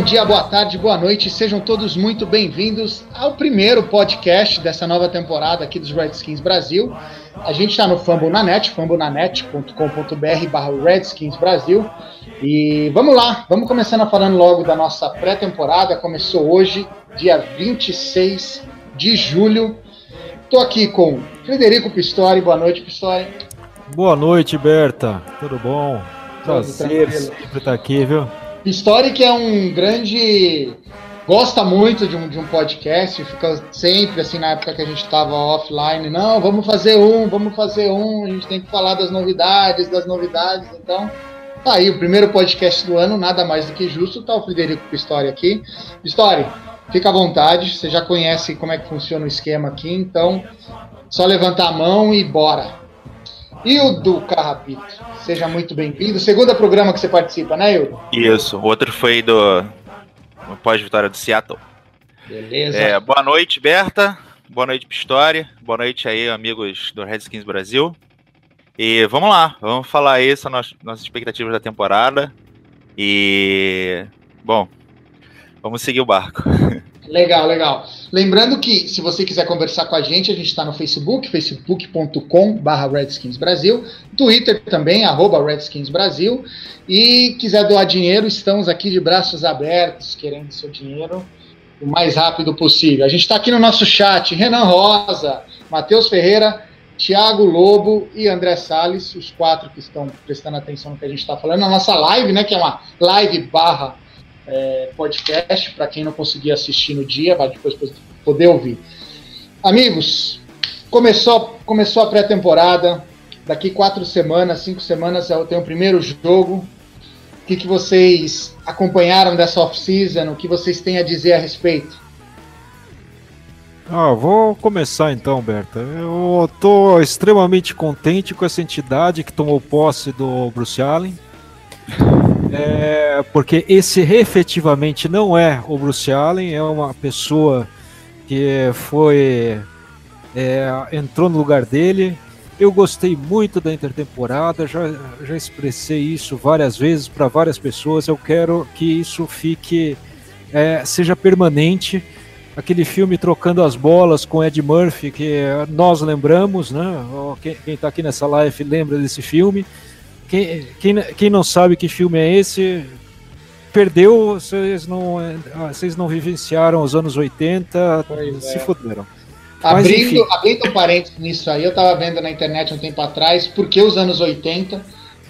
Bom dia, boa tarde, boa noite, sejam todos muito bem-vindos ao primeiro podcast dessa nova temporada aqui dos Redskins Brasil. A gente está no Fambonanet, fambonanet.com.br barra Redskins Brasil. E vamos lá, vamos começando falando logo da nossa pré-temporada. Começou hoje, dia 26 de julho. Estou aqui com Frederico Pistori. Boa noite, Pistori. Boa noite, Berta. Tudo bom? Tudo Prazer tranquilo. sempre estar aqui, viu? Pistori que é um grande. Gosta muito de um, de um podcast, fica sempre assim na época que a gente estava offline. Não, vamos fazer um, vamos fazer um, a gente tem que falar das novidades, das novidades. Então, tá aí, o primeiro podcast do ano, nada mais do que justo, tá o Frederico Pistori aqui. Pistori, fica à vontade, você já conhece como é que funciona o esquema aqui, então só levantar a mão e bora. E o do Carrapito, seja muito bem-vindo. Segundo programa que você participa, né, Hildo? Isso, o outro foi do pós-vitória do Seattle. Beleza. É, boa noite, Berta. Boa noite, Pistori. Boa noite aí, amigos do Redskins Brasil. E vamos lá, vamos falar aí sobre nossas expectativas da temporada. E, bom, vamos seguir o barco. Legal, legal. Lembrando que se você quiser conversar com a gente, a gente está no Facebook, facebook.com.br Redskins Brasil, Twitter também, arroba Redskins Brasil. E quiser doar dinheiro, estamos aqui de braços abertos, querendo seu dinheiro o mais rápido possível. A gente está aqui no nosso chat, Renan Rosa, Matheus Ferreira, Tiago Lobo e André Salles, os quatro que estão prestando atenção no que a gente está falando, na nossa live, né, que é uma live barra é, podcast, para quem não conseguir assistir no dia, vai depois poder ouvir. Amigos, começou, começou a pré-temporada, daqui quatro semanas, cinco semanas eu tenho o primeiro jogo. O que, que vocês acompanharam dessa off-season? O que vocês têm a dizer a respeito? Ah, vou começar então, Berta. Eu tô extremamente contente com essa entidade que tomou posse do Bruce Allen. É, porque esse efetivamente não é o Bruce Allen, é uma pessoa que foi. é, entrou no lugar dele. Eu gostei muito da intertemporada, já, já expressei isso várias vezes para várias pessoas. Eu quero que isso fique. é, seja permanente. Aquele filme Trocando as Bolas com Ed Murphy, que nós lembramos, né? Quem, quem tá aqui nessa live lembra desse filme. Quem, quem, quem não sabe que filme é esse, perdeu, vocês não, ah, vocês não vivenciaram os anos 80, Pois se é. fuderam. Mas, Abrindo, enfim. abrindo um parênteses nisso aí, eu tava vendo na internet um tempo atrás, porque os anos 80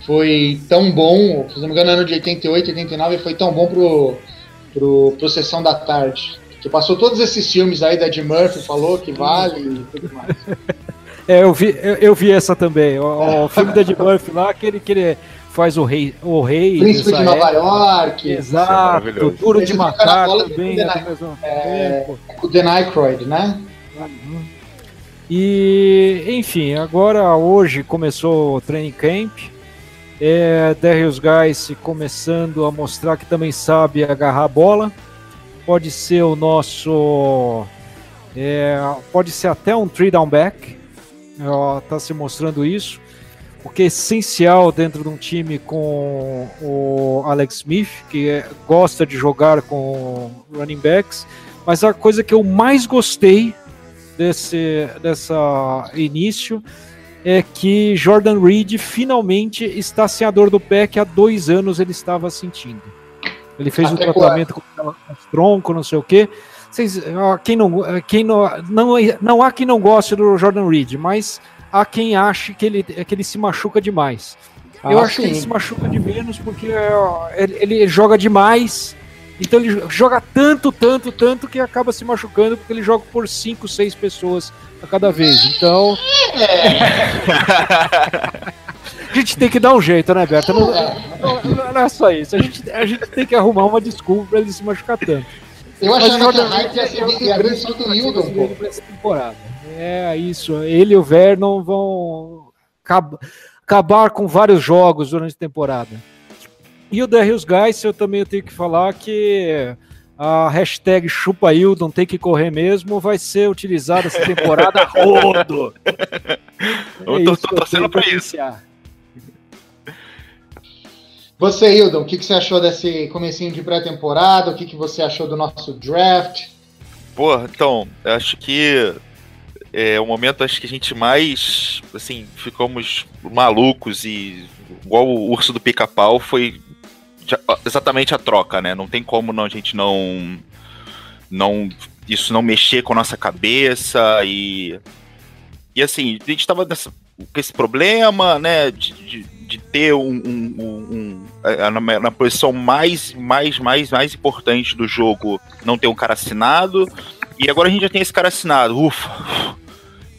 foi tão bom, se não me engano, ano de 88, 89 foi tão bom pro, pro, pro Sessão da Tarde. Que passou todos esses filmes aí da Ed Murphy, falou que vale e tudo mais. É, eu vi, eu, eu vi essa também. O, o filme da Ed Murphy lá, aquele que ele faz o rei, o rei Príncipe de Nova. York, Exato, maravilhoso. duro de matar bola também The mesmo É, tempo. com o Dan Aykroyd, né? E, enfim, agora hoje começou o training camp. É, Darius Guys começando a mostrar que também sabe agarrar a bola. Pode ser o nosso. é, pode ser até um three down back. Está se mostrando isso. O que é essencial dentro de um time com o Alex Smith, que é- gosta de jogar com running backs. Mas a coisa que eu mais gostei desse dessa início é que Jordan Reed finalmente está sem a dor do pé que há dois anos ele estava sentindo. Ele fez Até o tratamento com com tronco, não sei o quê. Vocês, ó, quem não, quem não, não, não há quem não goste do Jordan Reed, mas há quem ache que ele, que ele se machuca demais. Eu Ah, acho que ele sim. se machuca de menos porque ó, ele, ele joga demais. Então ele joga tanto, tanto, tanto que acaba se machucando porque ele joga por 5, 6 pessoas a cada vez. Então. a gente tem que dar um jeito, né, Berta? Não- não, não é só isso. A gente, a gente tem que arrumar uma desculpa pra ele se machucar tanto. Eu achava que a hype ia ser é o ia vir grande só do Hildon, pô. temporada. É isso. Ele e o Vernon vão acab- acabar com vários jogos durante a temporada. E o Darius Guys, eu também tenho que falar que a hashtag chupa Hildon tem que correr mesmo vai ser utilizada essa temporada rodo. Eu É tô- tô eu torcendo pra isso. iniciar. Você, Hildon, o que, que você achou desse comecinho de pré-temporada? O que, que você achou do nosso draft? Pô, então, acho que é o momento acho que a gente mais assim, ficamos malucos e igual o urso do pica-pau foi exatamente a troca, né? Não tem como não, a gente não não isso não mexer com a nossa cabeça e e assim, a gente tava nessa, com esse problema, né, de, de, de ter um, um- um- um- a- na, na posição mais, mais, mais, mais importante do jogo, não ter um cara assinado, e agora a gente já tem esse cara assinado, ufa,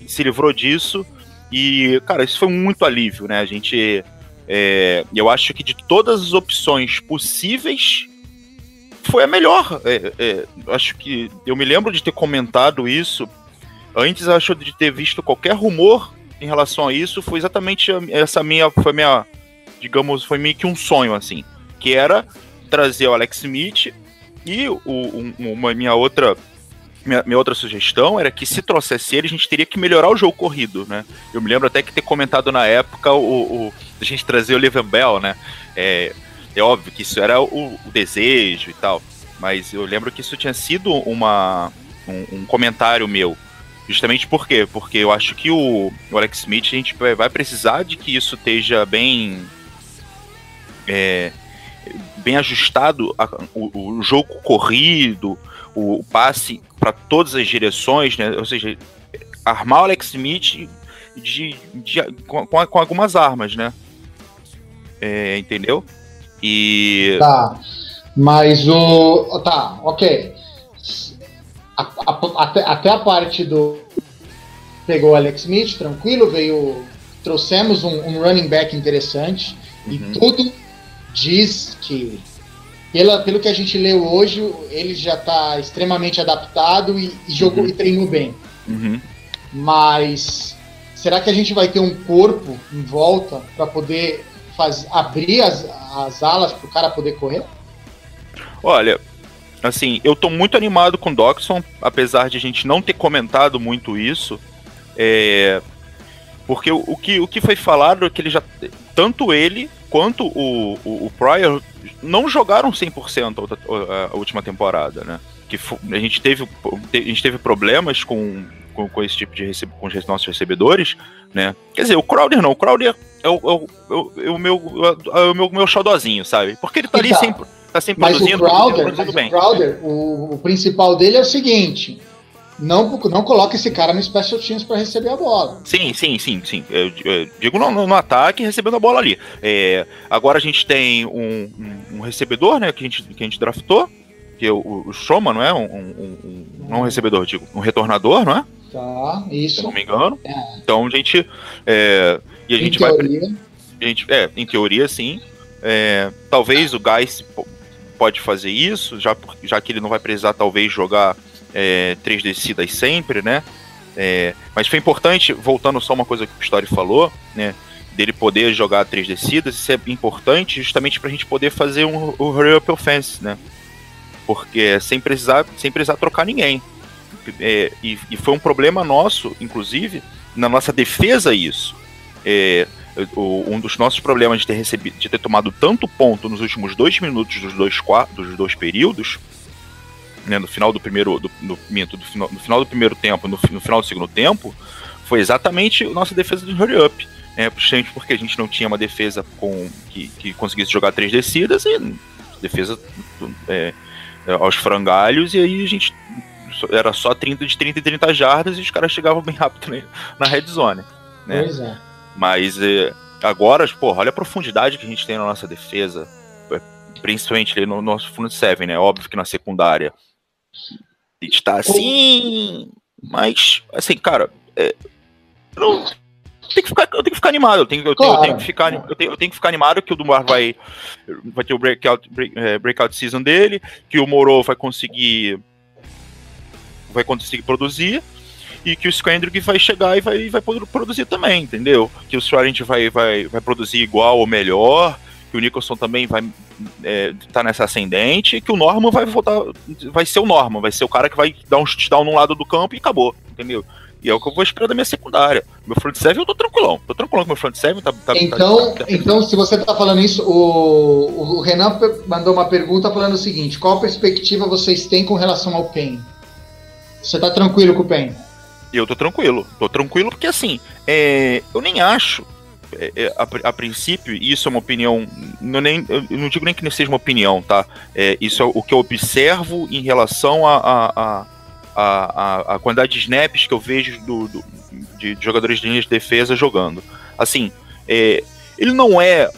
se livrou disso, e, cara, isso foi muito alívio, né, a gente, é, eu acho que de todas as opções possíveis, foi a melhor, É, é, acho que, eu me lembro de ter comentado isso, antes acho de ter visto qualquer rumor em relação a isso, foi exatamente essa minha, foi minha, digamos, foi meio que um sonho, assim, que era trazer o Alex Smith e o, um- uma minha outra, minha, minha outra sugestão era que se trouxesse ele, a gente teria que melhorar o jogo corrido, né? Eu me lembro até que ter comentado na época o, o a gente trazer o Levan Bell, né? É, é óbvio que isso era o, o desejo e tal, mas eu lembro que isso tinha sido uma, um, um comentário meu. Justamente por quê? Porque eu acho que o, o Alex Smith, a gente vai precisar de que isso esteja bem. é, bem ajustado, a- o, o jogo corrido, o, o passe para todas as direções, né? Ou seja, armar o Alex Smith de, de- com- com algumas armas, né? É, entendeu? E. Tá. Mas o. Tá, ok. A- a- até, até a parte do. Pegou o Alex Smith, tranquilo, veio. Trouxemos um, um running back interessante. Uhum. E tudo diz que, pela, pelo que a gente leu hoje, ele já está extremamente adaptado e, e jogou Uhum. e treinou bem. Uhum. Mas será que a gente vai ter um corpo em volta para poder faz, abrir as, as alas para o cara poder correr? Olha, assim, eu tô muito animado com o Doxon, apesar de a gente não ter comentado muito isso. É, porque o, o que, o que foi falado é que ele já. Tanto ele quanto o, o, o Pryor não jogaram 100% a, a última temporada, né? Que a gente teve, a gente teve problemas com, com, com esse tipo de receb- com os nossos recebedores, né? Quer dizer, o Crowder não, o Crowder é o, é o, é o, é o meu, é o meu, meu xodózinho, sabe? Porque ele tá ali Então, sempre, tá sempre Mas o produzindo, produzindo, Crowder, produzindo mas bem. o, Crowder o, o principal dele é o seguinte: não, não coloca esse cara no special teams para receber a bola. Sim, sim, sim, sim. Eu, eu digo no, no- no ataque, recebendo a bola ali. É, agora a gente tem um, um- um recebedor, né, que a gente, que a gente draftou, que é o, o Strowman, não é? Um, um- um- não um recebedor, digo, um retornador, não é? Tá, Se isso. não me engano. É. Então a gente. é, e a Em gente vai. teoria. A gente, é, em teoria, sim. É, talvez o Guys po- pode fazer isso, já, já que ele não vai precisar, talvez, jogar é, três descidas sempre, né? É, mas foi importante, voltando só uma coisa que o Story falou, né? Dele poder jogar três descidas, isso é importante justamente para a gente poder fazer um, o hurry up offense, né? Porque é sem precisar, sem precisar trocar ninguém. É, e, e foi um problema nosso, inclusive, na nossa defesa isso. É, o- um dos nossos problemas de ter recebido, de ter tomado tanto ponto nos últimos dois minutos dos dois, dos dois períodos, né, no final do primeiro, do, no, minto, do final, no final do primeiro tempo, no, no final do segundo tempo, foi exatamente a nossa defesa do hurry up. É, justamente porque a gente não tinha uma defesa com que, que conseguisse jogar três descidas e defesa é, é, aos frangalhos, e aí a gente era só 30 de 30 e 30 jardas e os caras chegavam bem rápido né, na red zone. Né? Pois é. Mas é, agora, porra, olha a profundidade que a gente tem na nossa defesa, é, principalmente ali no nosso front seven, né? Óbvio que na secundária a gente tá assim, mas, assim, cara, é, não- tenho que ficar, eu tenho que ficar animado. Eu tenho, eu tenho, eu tenho que ficar, eu tenho, eu tenho que ficar animado que o Dumar vai, vai ter o breakout, break, é, breakout season dele, que o Moro vai conseguir vai conseguir produzir e que o Skendrick vai chegar e vai, vai produzir também, entendeu? Que o Suarente vai, vai, vai produzir igual ou melhor, que o Nicholson também vai é, tá nessa ascendente, e que o Norman vai voltar, vai ser o Norman, vai ser o cara que vai dar um touchdown num lado do campo e acabou, entendeu? E é o que eu vou esperar da minha secundária. Meu front seven eu tô tranquilão. Tô tranquilão com meu front seven. Tá, tá, então, tá, tá, então, se você tá falando isso, o, o Renan mandou uma pergunta falando o seguinte: qual perspectiva vocês têm com relação ao PEN? Você tá tranquilo com o PEN? Eu tô tranquilo. Tô tranquilo porque assim, é, eu nem acho a, a, princípio, isso é uma opinião, não, nem, eu não digo nem que não seja uma opinião, tá? É, isso é o que eu observo em relação a, a, a, a quantidade de snaps que eu vejo do, do de, de, jogadores de linha de defesa jogando. Assim, é, ele não é.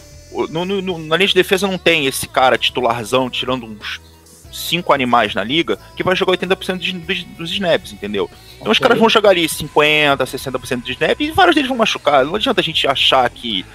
No, no, na linha de defesa não tem esse cara titularzão tirando uns cinco animais na liga que vai jogar 80% de, dos, dos snaps, entendeu? Então okay. os caras vão jogar ali 50%, 60% de snap e vários deles vão machucar. Não adianta a gente achar que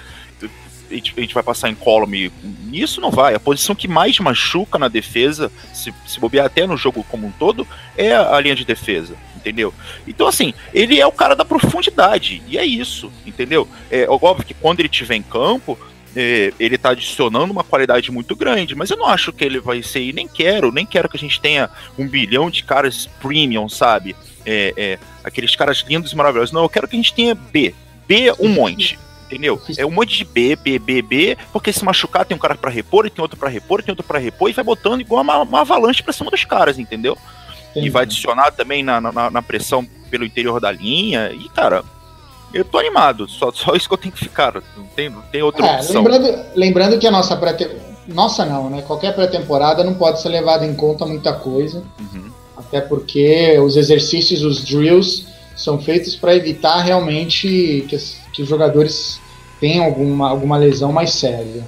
a gente, a gente vai passar em column nisso, não vai. A posição que mais machuca na defesa, se, se bobear até no jogo como um todo, é a linha de defesa entendeu? Então, assim, ele é o cara da profundidade, e é isso, entendeu? É óbvio que quando ele estiver em campo, é, ele está adicionando uma qualidade muito grande, mas eu não acho que ele vai ser, e nem quero, nem quero que a gente tenha um bilhão de caras premium, sabe? É, é, aqueles caras lindos e maravilhosos. Não, eu quero que a gente tenha B. B um monte. Entendeu? É um monte de B, B, B, B, porque se machucar tem um cara para repor, e tem outro para repor, e tem outro para repor, e vai botando igual uma, uma avalanche pra cima dos caras, entendeu? Entendi. E vai adicionar também na, na, na pressão pelo interior da linha, e cara, eu tô animado, só, só isso que eu tenho que ficar, não tem, não tem outra é, opção. Lembrando, lembrando que a nossa pré nossa não, né? Qualquer pré-temporada não pode ser levado em conta muita coisa, uhum. até porque os exercícios, os drills, são feitos para evitar realmente que, que, os jogadores tenham alguma, alguma lesão mais séria.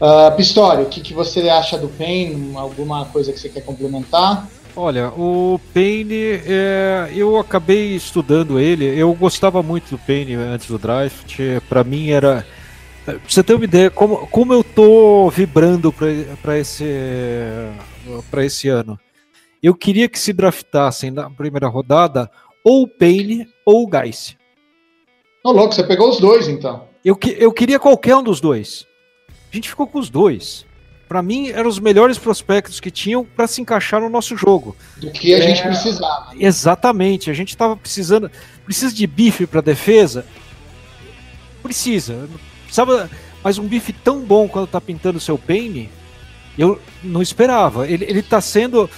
Uh, Pistório, o que, que você acha do Pain? Alguma coisa que você quer complementar? Olha, o Payne, é, eu acabei estudando ele. Eu gostava muito do Payne antes do draft. Para mim era. Pra você ter uma ideia, como, como eu tô vibrando para esse, pra esse ano. Eu queria que se draftassem na primeira rodada ou o Payne ou o Geis. Ô, louco, você pegou os dois então. Eu, eu queria qualquer um dos dois. A gente ficou com os dois para mim, eram os melhores prospectos que tinham para se encaixar no nosso jogo. Do que a é, gente precisava. Exatamente. A gente estava precisando. Precisa de bife para defesa? Precisa. Precisava. Mas um bife tão bom quando tá pintando o seu Paine, eu não esperava. Ele, ele tá sendo.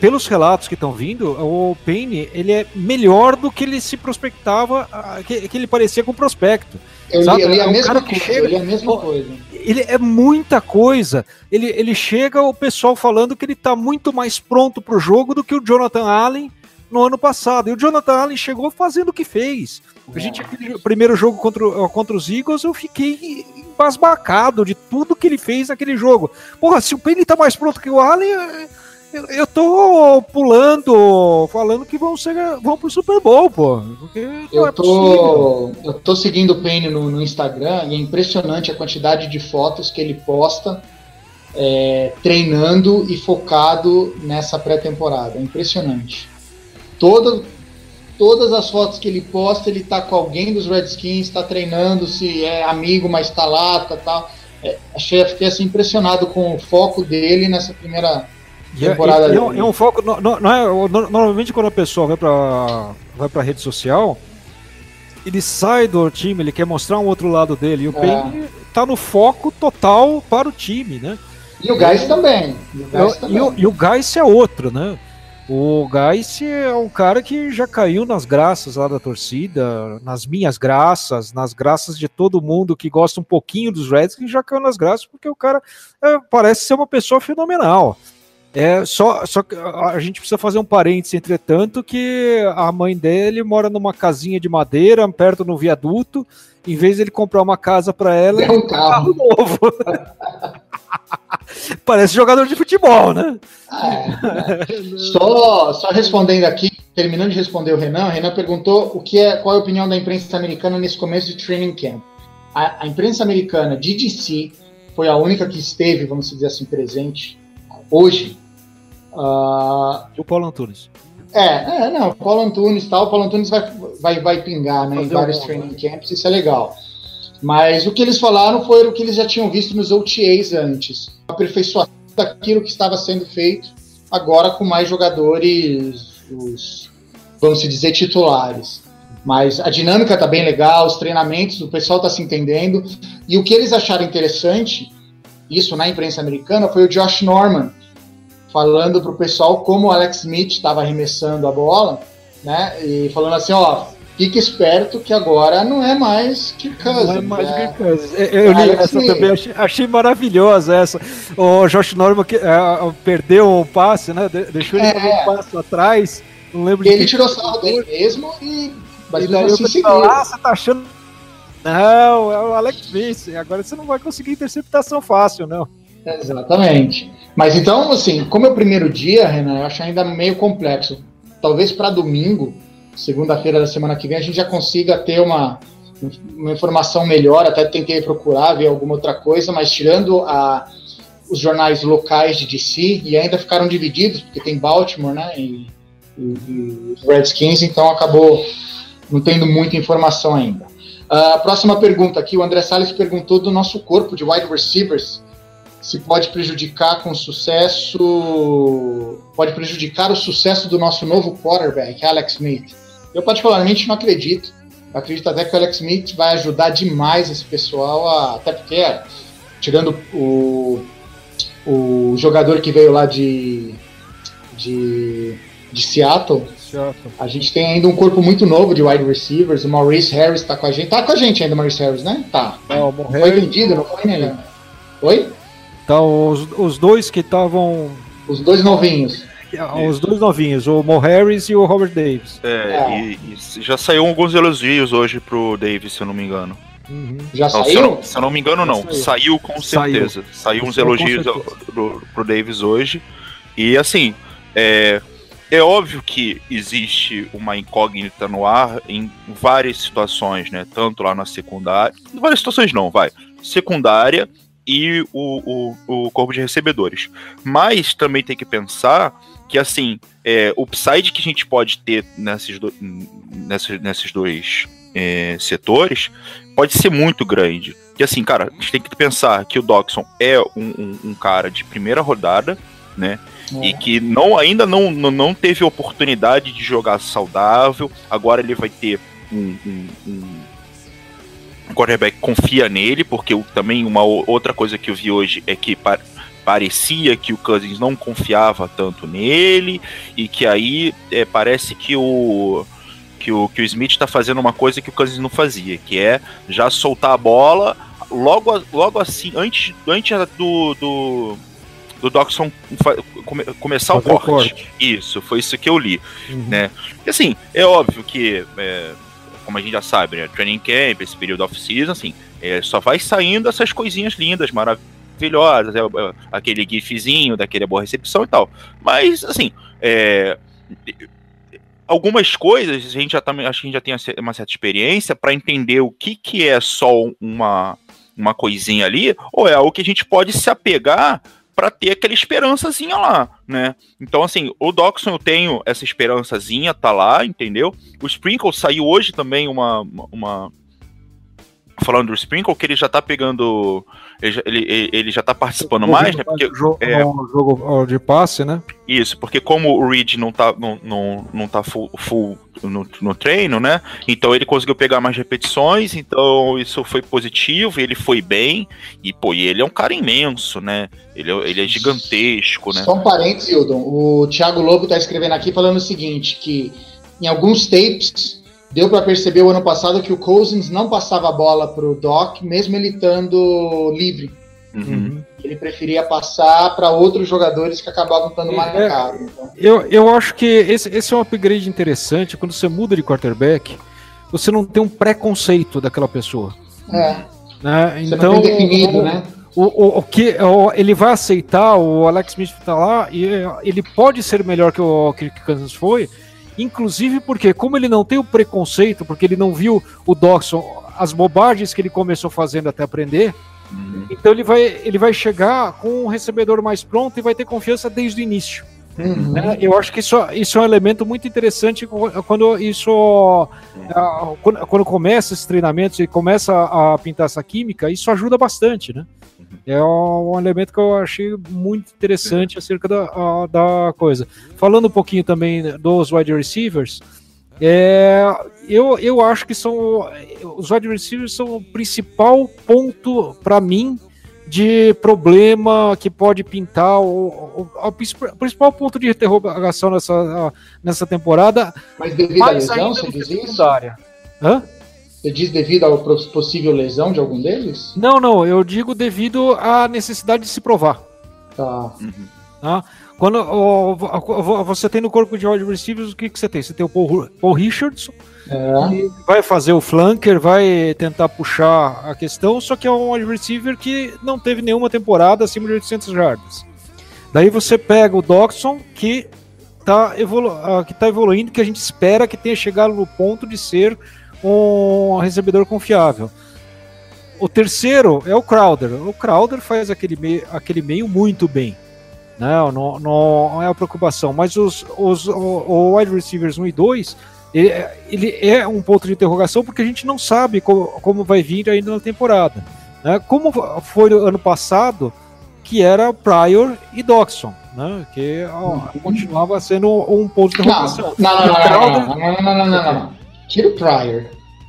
Pelos relatos que estão vindo, o Paine ele é melhor do que ele se prospectava, que, que ele parecia com o prospecto. Eu li, eu li a é mesma coisa, chega, eu li a mesma coisa ele é muita coisa. Ele, ele chega o pessoal falando que ele está muito mais pronto para o jogo do que o Jonathan Allen no ano passado. E o Jonathan Allen chegou fazendo o que fez. A gente, aquele primeiro jogo contra, contra os Eagles, eu fiquei embasbacado de tudo que ele fez naquele jogo. Porra, se o Penny tá mais pronto que o Allen, eu, eu tô pulando, falando que vão ser vão pro Super Bowl, pô. eu, é tô, eu tô seguindo o Payne no, no, Instagram e é impressionante a quantidade de fotos que ele posta é, treinando e focado nessa pré-temporada. É impressionante. Toda, todas as fotos que ele posta, ele tá com alguém dos Redskins, tá treinando, se é amigo, mas tá lá, tá tal. É, achei, fiquei assim, impressionado com o foco dele nessa primeira temporada. É, é, um, é um foco. Não, não é, normalmente quando a pessoa vai para vai para rede social, ele sai do time, ele quer mostrar um outro lado dele. E o é. Payne tá no foco total para o time, né? E o Gás também. E o Gás, também. E, o, e o Gás é outro, né? O Gais é um cara que já caiu nas graças lá da torcida, nas minhas graças, nas graças de todo mundo que gosta um pouquinho dos Reds, que já caiu nas graças, porque o cara é, parece ser uma pessoa fenomenal. É, só, só que a gente precisa fazer um parênteses, entretanto, que a mãe dele mora numa casinha de madeira, perto no viaduto. Em vez de ele comprar uma casa para ela, é um carro. carro novo. Parece jogador de futebol, né? É, só, só respondendo aqui, terminando de responder o Renan, o Renan perguntou o que é, qual é a opinião da imprensa americana nesse começo de training camp. A, a imprensa americana de DC foi a única que esteve, vamos dizer assim, presente hoje. Uh, o Paulo Antunes. É, é, não, o Paulo Antunes tal, o Paulo Antunes vai, vai, vai pingar né, em vários bom, training né? camps, isso é legal. Mas o que eles falaram foi o que eles já tinham visto nos OTAs antes. Aperfeiçoação daquilo que estava sendo feito, agora com mais jogadores, os, vamos dizer, titulares. Mas a dinâmica tá bem legal, os treinamentos, o pessoal tá se entendendo. E o que eles acharam interessante, isso na imprensa americana, foi o Josh Norman falando pro pessoal como o Alex Smith estava arremessando a bola, né? E falando assim, ó, fique esperto que agora não é mais Kirk Cousins. Não é mais né? Kirk Cousins. Eu, eu li essa Smith. também, achei, achei, maravilhosa essa. O Josh Norman que, uh, perdeu o passe, né? Deixou ele é. um passo atrás. Não lembro ele tirou sarro dele mesmo e mas ele assim seguiu. Ah, você tá achando. Não, é o Alex Vince. Agora você não vai conseguir interceptação fácil, não. Exatamente. Mas então, assim, como é o primeiro dia, Renan, eu acho ainda meio complexo. Talvez para domingo, segunda-feira da semana que vem, a gente já consiga ter uma, uma informação melhor. Até tentei procurar, ver alguma outra coisa, mas tirando a, os jornais locais de DC, e ainda ficaram divididos, porque tem Baltimore, né? E, e, e Redskins, então acabou não tendo muita informação ainda. A uh, próxima pergunta aqui, o André Salles perguntou do nosso corpo de wide receivers, se pode prejudicar com sucesso, pode prejudicar o sucesso do nosso novo quarterback, Alex Smith. Eu particularmente não acredito. Eu acredito até que o Alex Smith vai ajudar demais esse pessoal, a, até porque, tirando o, o jogador que veio lá de, de, de Seattle, a gente tem ainda um corpo muito novo de wide receivers. O Maurice Harris tá com a gente. Tá com a gente ainda, o Maurice Harris, né? Tá. Não, foi vendido, não foi, né? Oi? Tá, os, os dois que estavam. Os dois novinhos. Os dois novinhos, o Mo Harris e o Robert Davis. É, é. E, e, já saiu alguns elogios hoje pro Davis, se eu não me engano. Uhum. Já não, saiu? Se eu, não, se eu, não, me engano, não. Saiu, saiu com certeza. Saiu, saiu uns elogios pro, pro Davis hoje. E assim, é, é óbvio que existe uma incógnita no ar em várias situações, né? Tanto lá na secundária. Em várias situações não, vai. Secundária e o, o, o corpo de recebedores. Mas também tem que pensar que, assim, é, o upside que a gente pode ter nesses, do, nesses, nesses dois é, setores pode ser muito grande. Que, assim, cara, a gente tem que pensar que o Doxon é um, um, um cara de primeira rodada, né? É. E que não, ainda não, não, teve oportunidade de jogar saudável. Agora ele vai ter um, um, um quarterback confia nele, porque também uma outra coisa que eu vi hoje é que pa parecia que o Cousins não confiava tanto nele e que aí é, parece que o que o, que o Smith está fazendo uma coisa que o Cousins não fazia, que é já soltar a bola logo, logo assim, antes, antes do, do, do Doxon come, começar o corte. o corte. Isso, foi isso que eu li. Uhum. Né? E assim, é óbvio que. É, como a gente já sabe, né? Training camp, esse período off-season, assim, é, só vai saindo essas coisinhas lindas, maravilhosas, é, é, aquele gifzinho daquele boa recepção e tal. Mas, assim, é, algumas coisas a gente já tá, acho que a gente já tem uma certa experiência para entender o que, que é só uma, uma coisinha ali, ou é algo que a gente pode se apegar para ter aquela esperançazinha lá, né? Então, assim, o Doxon eu tenho essa esperançazinha, tá lá, entendeu? O Sprinkle saiu hoje também uma, uma, falando do Sprinkle, que ele já tá pegando. Ele, ele, ele já tá participando mais, né? Porque, jogo, é, no jogo de passe, né? Isso, porque como o Reed não tá, não, não, não tá full, full no, no, treino, né? Então ele conseguiu pegar mais repetições, então isso foi positivo, ele foi bem, e pô, e ele é um cara imenso, né? Ele, é, ele é gigantesco, né? Só um parênteses, Hildon. O Thiago Lobo tá escrevendo aqui falando o seguinte: que em alguns tapes deu para perceber o ano passado que o Cousins não passava a bola para o Doc, mesmo ele estando livre. Uhum. Ele preferia passar para outros jogadores que acabavam estando marcados. É, então. eu, eu acho que esse, esse é um upgrade interessante. Quando você muda de quarterback, você não tem um preconceito daquela pessoa. É. Né? Você então, não tem definido, o, né? O, o, o que o, ele vai aceitar, o Alex Smith está lá, e ele pode ser melhor que o Kirk Cousins foi, inclusive porque, como ele não tem o preconceito, porque ele não viu o Dawson, as bobagens que ele começou fazendo até aprender, Uhum. então ele vai, ele vai chegar com um recebedor mais pronto e vai ter confiança desde o início. Uhum. né? Eu acho que isso, isso é um elemento muito interessante quando isso ah, quando, quando começa esses treinamentos e começa a pintar essa química, isso ajuda bastante, né? É um elemento que eu achei muito interessante acerca da, a- da coisa. Falando um pouquinho também dos wide receivers, é, eu, eu acho que são os wide receivers são o principal ponto para mim de problema que pode pintar o, o- o principal- principal ponto de interrogação nessa, nessa temporada, Mas devido à mais lesão, ainda você diz isso? Hã? Você diz devido à pos- possível lesão de algum deles? Não, não, eu digo devido à necessidade de se provar. Tá. Tá? Quando ó, vo- você tem no corpo de wide receivers, o que, que você tem? Você tem o Paul, Paul Richardson, É. que vai fazer o flanker, vai tentar puxar a questão, só que é um wide receiver que não teve nenhuma temporada acima de 800 jardas. Daí você pega o Doxson, que está evolu ah, que tá evoluindo, que a gente espera que tenha chegado no ponto de ser um recebedor confiável. O terceiro é o Crowder. O Crowder faz aquele meio, aquele meio muito bem. Não, não, não é a preocupação. Mas os, os o, o wide receivers 1 e 2, ele, é- ele é um ponto de interrogação porque a gente não sabe como, como vai vir ainda na temporada. né? Como foi no ano passado, que era Pryor e Doxson, né? que ó, continuava sendo um ponto de interrogação. não, não, E o não, não, não, não, não, não, não, não, não. Tira o Pryor.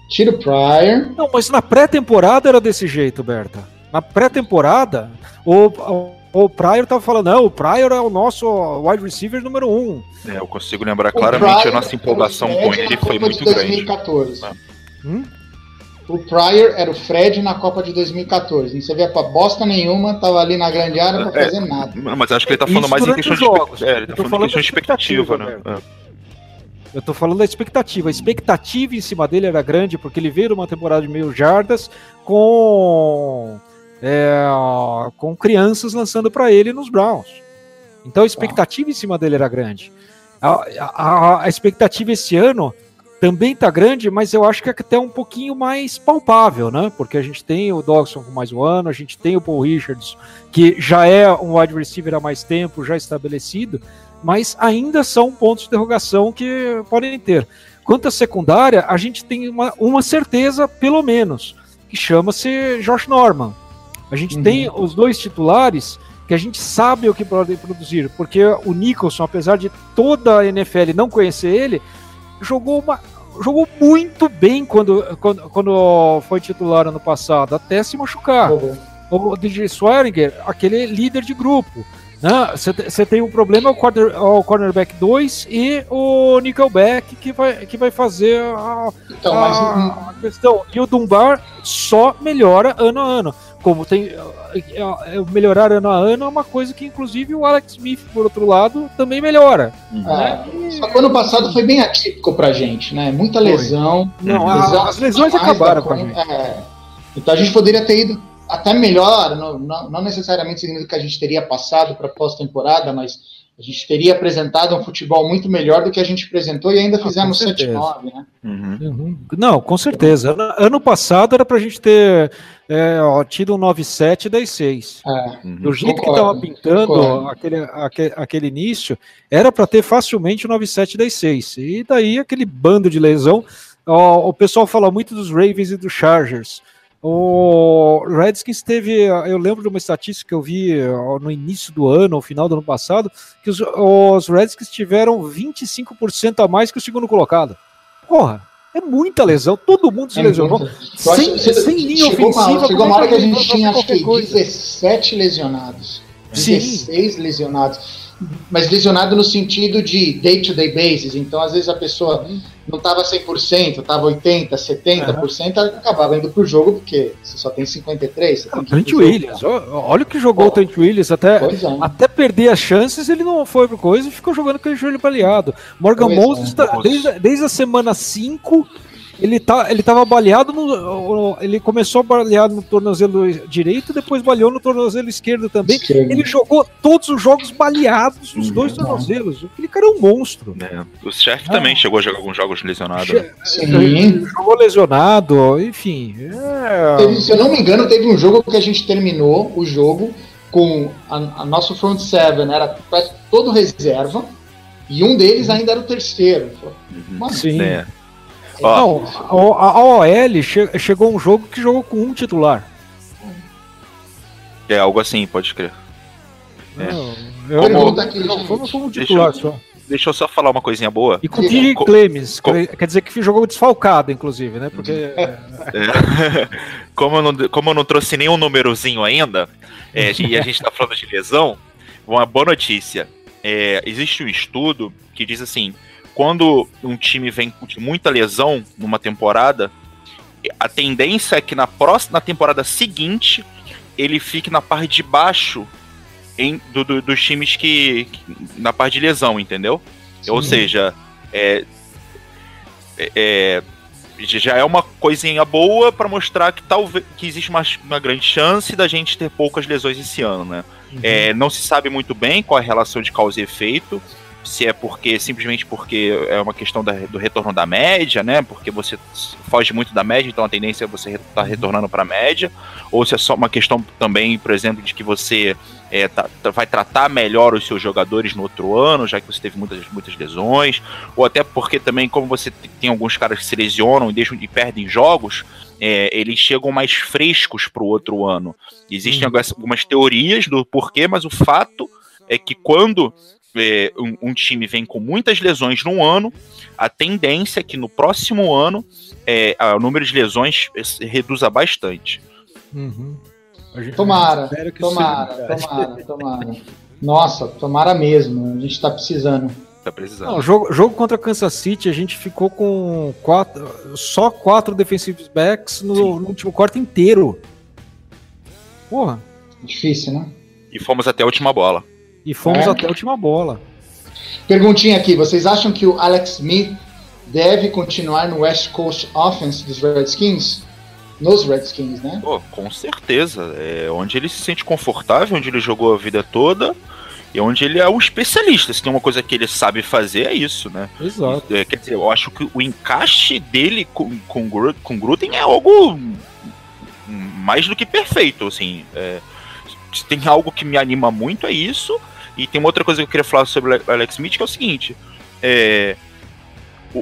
Tira o Pryor. Não, mas na pré-temporada era desse jeito, Berta. Na pré-temporada, o, o, o Pryor tava falando, não, o Pryor é o nosso wide receiver número um. É, eu consigo lembrar O claramente Pryor a nossa empolgação com ele foi Copa muito de grande. 2014. Hum? O Pryor era o Fred na Copa de 2014. Não servia pra bosta nenhuma, tava ali na grande área pra É. fazer nada. Não, Mas acho que ele tá falando Isso mais em questão de, é, ele tá falando em falando questão de expectativa, expectativa, né? Eu tô falando da expectativa. A expectativa em cima dele era grande, porque ele veio uma temporada de meio jardas com, é, com crianças lançando para ele nos Browns. Então a expectativa em cima dele era grande. A, a- a expectativa esse ano também tá grande, mas eu acho que é até um pouquinho mais palpável, né? Porque a gente tem o Dawson com mais um ano, a gente tem o Paul Richards, que já é um wide receiver há mais tempo, já estabelecido, mas ainda são pontos de interrogação que podem ter. Quanto à secundária, a gente tem uma, uma certeza, pelo menos, que chama-se Josh Norman. A gente Uhum. tem os dois titulares que a gente sabe o que podem produzir, porque o Nicholson, apesar de toda a NFL não conhecer ele, jogou uma jogou muito bem quando, quando, quando foi titular ano passado, até se machucar o DJ Swearinger, aquele líder de grupo. Você tem um problema, o, quarter, cornerback 2 e o nickelback que vai, que vai fazer a, Então, mas a, a questão. E o Dunbar só melhora ano a ano. Como tem é, é, melhorar ano a ano é uma coisa que, inclusive, o Alex Smith, por outro lado, também melhora. né? é, só que o ano passado foi bem atípico pra gente, né? Muita lesão. Não, lesão a- as lesões acabaram da com a gente. é. Então a gente poderia ter ido até melhor, não, não, não necessariamente significa que a gente teria passado para pós-temporada, mas a gente teria apresentado um futebol muito melhor do que a gente apresentou e ainda Ah, fizemos com certeza. 7-9, né? Uhum. Uhum. Não, com certeza. Ano, ano passado era pra gente ter é, ó, tido um 9-7 e 10-6. É. Uhum. Do jeito que Concordo, estava pintando aquele, aquele, aquele início, era para ter facilmente o 9-7 e 10-6. E daí aquele bando de lesão. Ó, o pessoal fala muito dos Ravens e dos Chargers. O Redskins teve, eu lembro de uma estatística que eu vi no início do ano, ao final do ano passado, que os, os Redskins tiveram 25% a mais que o segundo colocado. Porra, é muita lesão, todo mundo se É lesionou. acho Sem, sem linha ofensiva, chegou uma hora é que a gente tinha, acho que, coisa? 17 lesionados. Sim. 16 lesionados. Mas lesionado no sentido de day-to-day basis. Então, às vezes, a pessoa não estava 100%, estava 80%, 70%, acabava indo pro jogo, porque você só tem 53%. Você tem que ir Trent. Williams, olha o que jogou o Trent Williams, até, é. até perder as chances, ele não foi pro coisa e ficou jogando com aquele joelho baleado. Morgan Pois é. Moses, tá- desde, desde a semana 5, Ele, tá, ele tava baleado no. Ele começou baleado no tornozelo direito, depois baleou no tornozelo esquerdo também. Esquerdo. Ele jogou todos os jogos baleados, os dois tornozelos. Aquele cara é um monstro. É. O chefe Ah. também chegou a jogar alguns jogos lesionado. né? Sim. Jogou lesionado, enfim. É... Teve- se eu não me engano, teve um jogo que a gente terminou o jogo com a, a nosso front seven era quase todo reserva e um deles ainda era o terceiro. Mano, Sim. É. Não, a, a OL che- chegou um jogo que jogou com um titular. é algo assim, pode crer. É. Não, eu, Pergunta aqui, não, como Deixa titular eu- só. Deixa eu só falar uma coisinha boa. E com. TJ Clemens, co- quer- quer dizer que jogou desfalcado, inclusive, né? Porque É. como, eu não, como eu não trouxe nenhum númerozinho ainda, é, e a gente tá falando de lesão, uma boa notícia. É, existe um estudo que diz assim: quando um time vem de muita lesão numa temporada, a tendência é que na próxima na temporada seguinte ele fique na parte de baixo em- do- do- dos times que, que- na parte de lesão, entendeu? Ou seja, é, é- é, já é uma coisinha boa para mostrar que talvez que existe uma, uma grande chance da gente ter poucas lesões esse ano, né? É, não se sabe muito bem qual é a relação de causa e efeito, se é porque simplesmente porque é uma questão da- do retorno da média, né? Porque você foge muito da média, então a tendência é você estar retornando para a média, ou se é só uma questão também, por exemplo, de que você é, tá- tá- vai tratar melhor os seus jogadores no outro ano, já que você teve muitas, muitas lesões, ou até porque também, como você tem alguns caras que se lesionam e, deixam, e perdem jogos, é, eles chegam mais frescos para o outro ano. Existem Uhum. algumas, algumas teorias do porquê, mas o fato é que quando é, um, um time vem com muitas lesões num ano, a tendência é que no próximo ano é, a- o número de lesões se reduza bastante. Uhum. A gente- Tomara, tomara, seja tomara, tomara. Nossa, tomara mesmo. A gente tá precisando. Tá precisando. Não, jogo, jogo contra Kansas City, a gente ficou com quatro, só quatro defensive backs no, no último quarto inteiro. Porra. Difícil, né? E fomos até a última bola. E fomos É. até a última bola. Perguntinha aqui: vocês acham que o Alex Smith deve continuar no West Coast Offense dos Redskins? Nos Redskins, né? Pô, com certeza. É onde ele se sente confortável, onde ele jogou a vida toda e onde ele é um especialista. Se tem uma coisa que ele sabe fazer, é isso, né? Exato. É, quer dizer, eu acho que o encaixe dele com, com, com Gruden é algo mais do que perfeito, assim. É, se tem algo que me anima muito, é isso. E tem uma outra coisa que eu queria falar sobre o Alex Smith, que é o seguinte. É,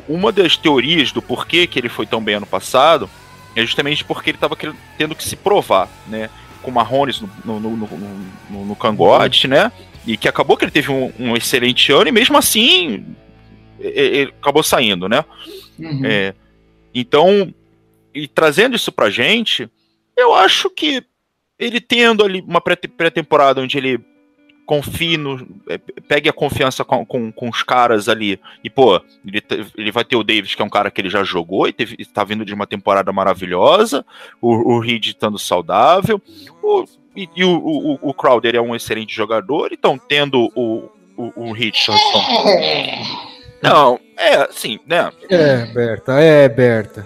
uma das teorias do porquê que ele foi tão bem ano passado é justamente porque ele estava tendo que se provar, né? Com Marrones no, no, no, no, cangote, né? E que acabou que ele teve um, um excelente ano e mesmo assim ele acabou saindo, né? Uhum. É, então, e trazendo isso pra gente, eu acho que ele tendo ali uma pré- pré-temporada onde ele confie no. é, pegue a confiança com, com, com os caras ali. E, pô, ele, ele vai ter o Davis, que é um cara que ele já jogou e teve, está vindo de uma temporada maravilhosa. O, o Reed estando saudável. O, e e o, o, o Crowder é um excelente jogador. Então, tendo o, o, o Richardson. Não, é assim, né? É, Berta, é, Berta.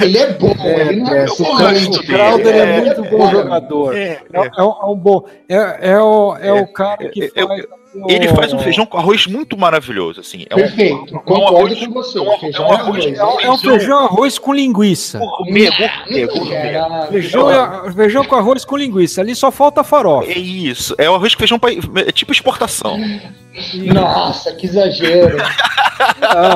Ele é bom, É, ele não é Berta. O, Crowder é, É, muito bom bom. jogador. É, É, é um, é um bom. É, é, o, é, o cara que faz. Ele faz um feijão com arroz muito maravilhoso, assim. É um, Perfeito, um concordo arroz- com você. é um- Feijão é um é arroz- arroz. É um, é um feijão arroz com linguiça. gourmet, gourmet. Feijão, é- feijão com arroz com linguiça. Ali só falta farofa. É isso, é o arroz com feijão pra, é tipo exportação. Nossa, que exagero.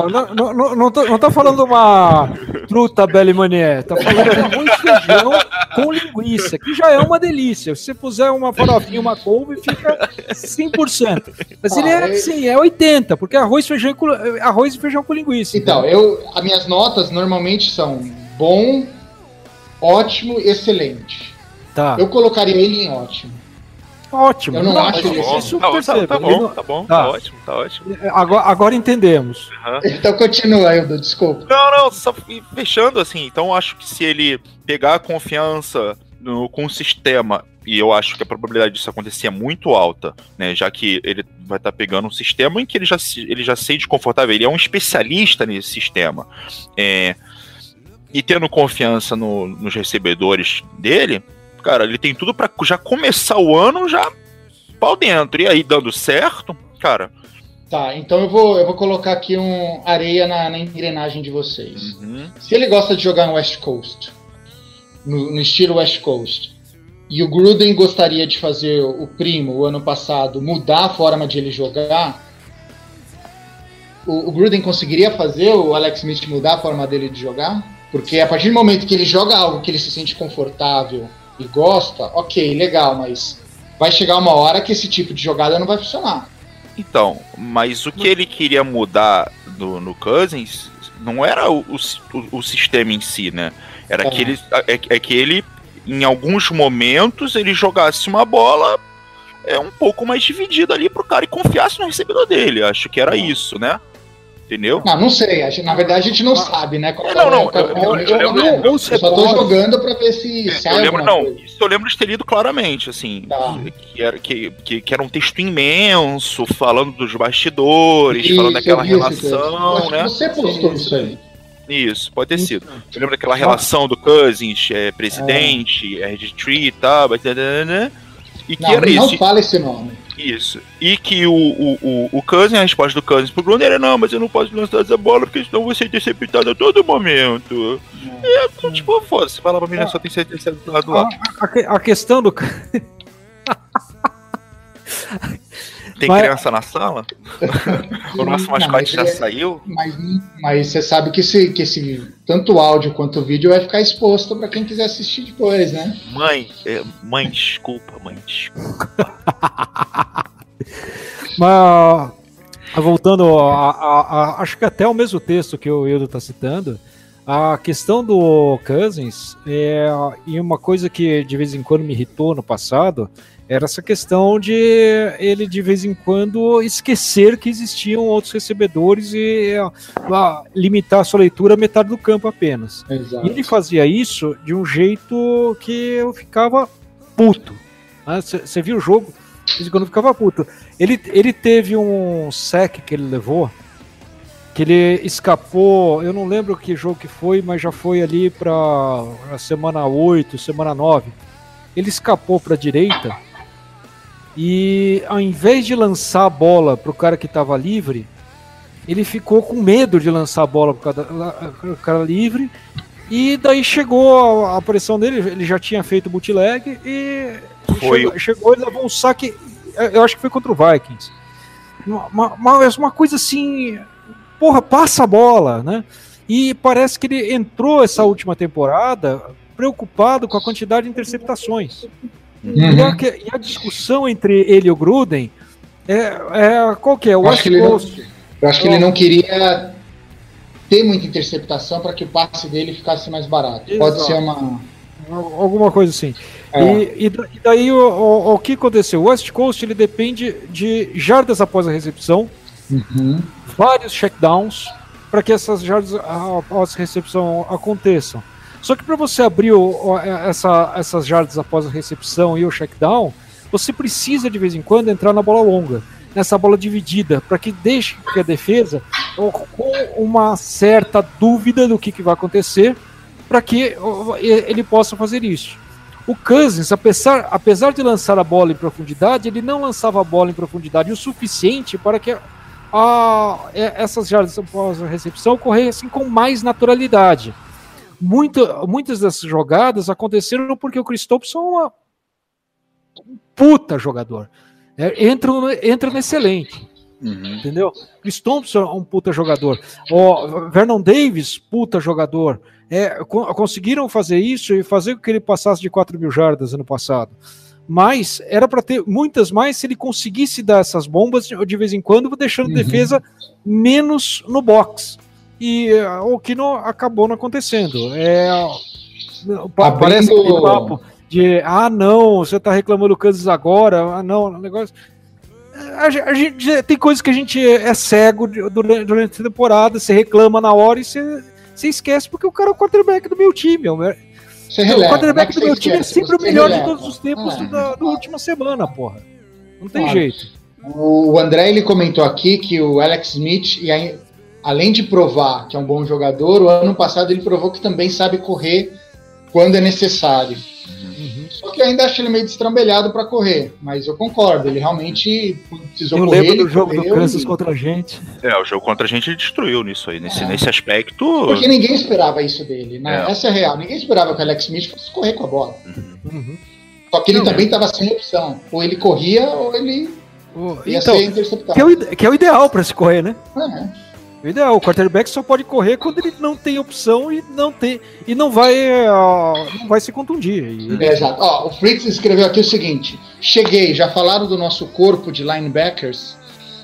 Não, não, não, não, tô, não tô falando uma truta Belle Manier. Tá falando de arroz e feijão com linguiça, que já é uma delícia. Se você puser uma farofinha, uma couve, fica 100%. Mas ele é assim, é 80%, porque arroz, feijão, arroz e feijão com linguiça. Então, eu, as minhas notas normalmente são bom, ótimo, excelente. Tá, Eu colocaria ele em ótimo. Ótimo. eu não mas acho isso isso. tá, bom, tá, tá bom, não- tá bom, Tá. tá ótimo, tá ótimo. Agora, agora entendemos. Então continua, Ildo, desculpa. Não, não, só e fechando assim, então eu acho que se ele pegar a confiança no- com o sistema, e eu acho que a probabilidade disso acontecer é muito alta, né? Já que ele vai estar pegando um sistema em que ele já, se- ele já se sente confortável, ele é um especialista nesse sistema. É, e tendo confiança no- nos recebedores dele, cara, ele tem tudo pra já começar o ano já pau dentro. E aí, dando certo, cara. Tá, então eu vou, eu vou colocar aqui um areia na, na engrenagem de vocês. uhum, Se ele gosta de jogar no West Coast, no, no estilo West Coast, e o Gruden gostaria de fazer o primo o ano passado mudar a forma de ele jogar, o, o Gruden conseguiria fazer o Alex Smith mudar a forma dele de jogar? Porque a partir do momento que ele joga algo que ele se sente confortável e gosta, ok, legal, mas vai chegar uma hora que esse tipo de jogada não vai funcionar. Então, mas o que ele queria mudar no, no Cousins não era o, o, o sistema em si, né? Era Tá. que ele, é, é que ele, em alguns momentos, ele jogasse uma bola é um pouco mais dividida ali pro cara e confiasse no recebedor dele. Acho que era isso, né? Entendeu? Não, não sei. Na verdade, a gente não sabe, né? qual É, é não, não, eu- qual- eu- eu eu- lembro- eu ou só tô jogando pra ver se sai Eu lembro, não, coisa. isso eu lembro de ter lido claramente, assim, Tá. que, era, que, que, que era um texto imenso, falando dos bastidores, Isso, falando daquela relação, né? Você postou isso aí. Isso, pode ter sido. Eu lembro daquela relação do Cousins, é, presidente, RG3 e tal, blá, blá, blá, e que Não, era não isso. fala esse nome. Isso. E que o, o, o, o Cousins, a resposta do Cousins pro Bruno era: não, mas eu não posso lançar essa bola porque senão eu vou ser interceptado a todo momento. E eu, tipo, foda-se, vai lá pra Minnesota tem que ser interceptado lá. A, que- a questão do. Tem Mas- criança na sala? o nosso Não, mascote mas já é- saiu? Mas, mas você sabe que esse, que esse tanto o áudio quanto o vídeo vai ficar exposto pra quem quiser assistir depois, né? Mãe, é, mãe, desculpa, mãe, desculpa. Mas voltando, a, a- a- acho que até o mesmo texto que o Hildo está citando, a questão do Cousins é, e uma coisa que de vez em quando me irritou no passado era essa questão de ele de vez em quando esquecer que existiam outros recebedores e ah, limitar a sua leitura a metade do campo apenas. Exato. E ele fazia isso de um jeito que eu ficava puto. Você viu o jogo? Quando eu ficava puto. Ele, ele teve um sec que ele levou, que ele escapou, eu não lembro que jogo que foi, mas já foi ali para a semana 8, semana 9. Ele escapou para a direita e ao invés de lançar a bola para o cara que estava livre, ele ficou com medo de lançar a bola para o cara livre e daí chegou a, a pressão dele, ele já tinha feito bootleg e Foi. chegou, chegou e levou um saque, eu acho que foi contra o Vikings. Uma, uma, uma coisa assim, porra, passa a bola, né? E parece que ele entrou essa última temporada preocupado com a quantidade de interceptações. E, Uhum. a, que- e a discussão entre ele e o Gruden é, é qual que é? O acho West que não- Coast. Eu acho que ele não queria ter muita interceptação para que o passe dele ficasse mais barato. Pode Exato. ser uma. Al- Alguma coisa assim. É. E, e e daí o, o- o que aconteceu? O West Coast ele depende de jardas após a recepção, Uhum. vários checkdowns para que essas jardas após a recepção aconteçam. Só que para você abrir o- o- essa- essas jardas após a recepção e o checkdown, você precisa de vez em quando entrar na bola longa, nessa bola dividida, para que deixe que a defesa com uma certa dúvida do que, que vai acontecer, para que ele possa fazer isso. O Cousins, apesar, apesar de lançar a bola em profundidade, ele não lançava a bola em profundidade o suficiente para que a- essas jardas após a recepção ocorressem com mais naturalidade. Muita, muitas dessas jogadas aconteceram porque o Chris Thompson é um puta jogador. É, entra, no- entra no excelente, Uhum. entendeu? Chris Thompson é um puta jogador. O Vernon Davis, puta jogador. É, co- conseguiram fazer isso e fazer com que ele passasse de 4 mil jardas ano passado. Mas era para ter muitas mais se ele conseguisse dar essas bombas de, vez em quando, deixando a Uhum. defesa menos no box. E é, o que não acabou não acontecendo. É, Abrindo- Parece aquele papo de ah, não, você tá reclamando do Kansas agora, ah, não, o negócio. A, a gente tem coisas que a gente é cego de- durante, durante a temporada, você reclama na hora e você, você esquece porque o cara é o quarterback do meu time. é o Você o releva. é quarterback que do meu time é sempre o melhor de releva. todos os tempos É. da, da última semana, porra. Não tem Claro. jeito. O André ele comentou aqui que o Alex Smith ia além de provar que é um bom jogador, o ano passado ele provou que também sabe correr quando é necessário. Uhum. Só que eu ainda acho ele meio destrambelhado para correr, mas eu concordo, ele realmente precisou Eu correr. lembro do jogo do Kansas e- contra a gente. É, o jogo contra a gente ele destruiu nisso aí. Nesse, É. nesse aspecto. Porque ninguém esperava isso dele, né? É. Essa é a real. Ninguém esperava que o Alex Smith fosse correr com a bola. Uhum. Só que ele Não, também estava sem opção. Ou ele corria ou ele ia Então, ser que interceptado. é, o, ide- que é o ideal para se correr, né? É. O ideal, o quarterback só pode correr quando ele não tem opção e não tem e não vai ah, não vai se contundir. E- É, exato. Ó, o Fritz escreveu aqui o seguinte: Cheguei, já falaram do nosso corpo de linebackers?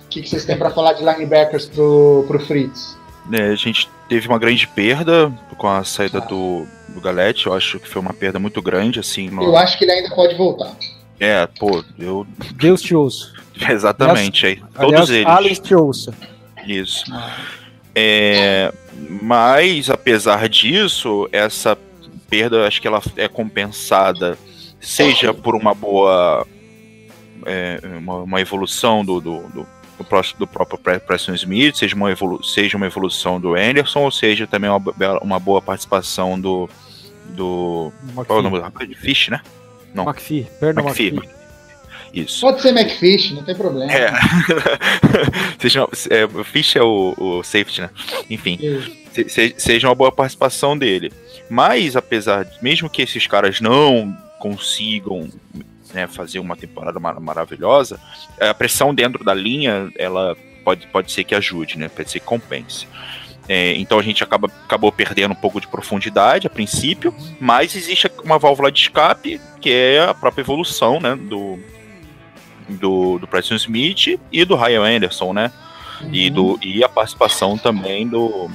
O que, que vocês têm para falar de linebackers pro, pro Fritz? né, a gente teve uma grande perda com a saída do, do Galete. Eu acho que foi uma perda muito grande, assim. no- Eu acho que ele ainda pode voltar. É, pô, eu. Deus te ouça. Exatamente, aí. Todos Aliás, eles. Alex te ouça. Isso. É, mas, apesar disso, essa perda, eu acho que ela é compensada, seja por uma boa. é, uma, uma evolução do, do, do, do pró- do próprio Pre- Preston Smith, seja uma, evolu seja uma evolução do Anderson, ou seja também uma, uma boa participação do. do qual é o nome do rapaz? Fish, né? Não. McPhee, perdão, McPhee. McPhee. Isso. Pode ser McFish, não tem problema. É. seja, é, Fish é o, o safety, né? Enfim. Se- seja uma boa participação dele. Mas, apesar, de- mesmo que esses caras não consigam né, fazer uma temporada mar- maravilhosa, a pressão dentro da linha, ela pode, pode ser que ajude, né? Pode ser que compense. É, então a gente acaba, acabou perdendo um pouco de profundidade a princípio, mas existe uma válvula de escape, que é a própria evolução né, do, do, do Preston Smith e do Ryan Anderson, né? E, do, e a participação também do,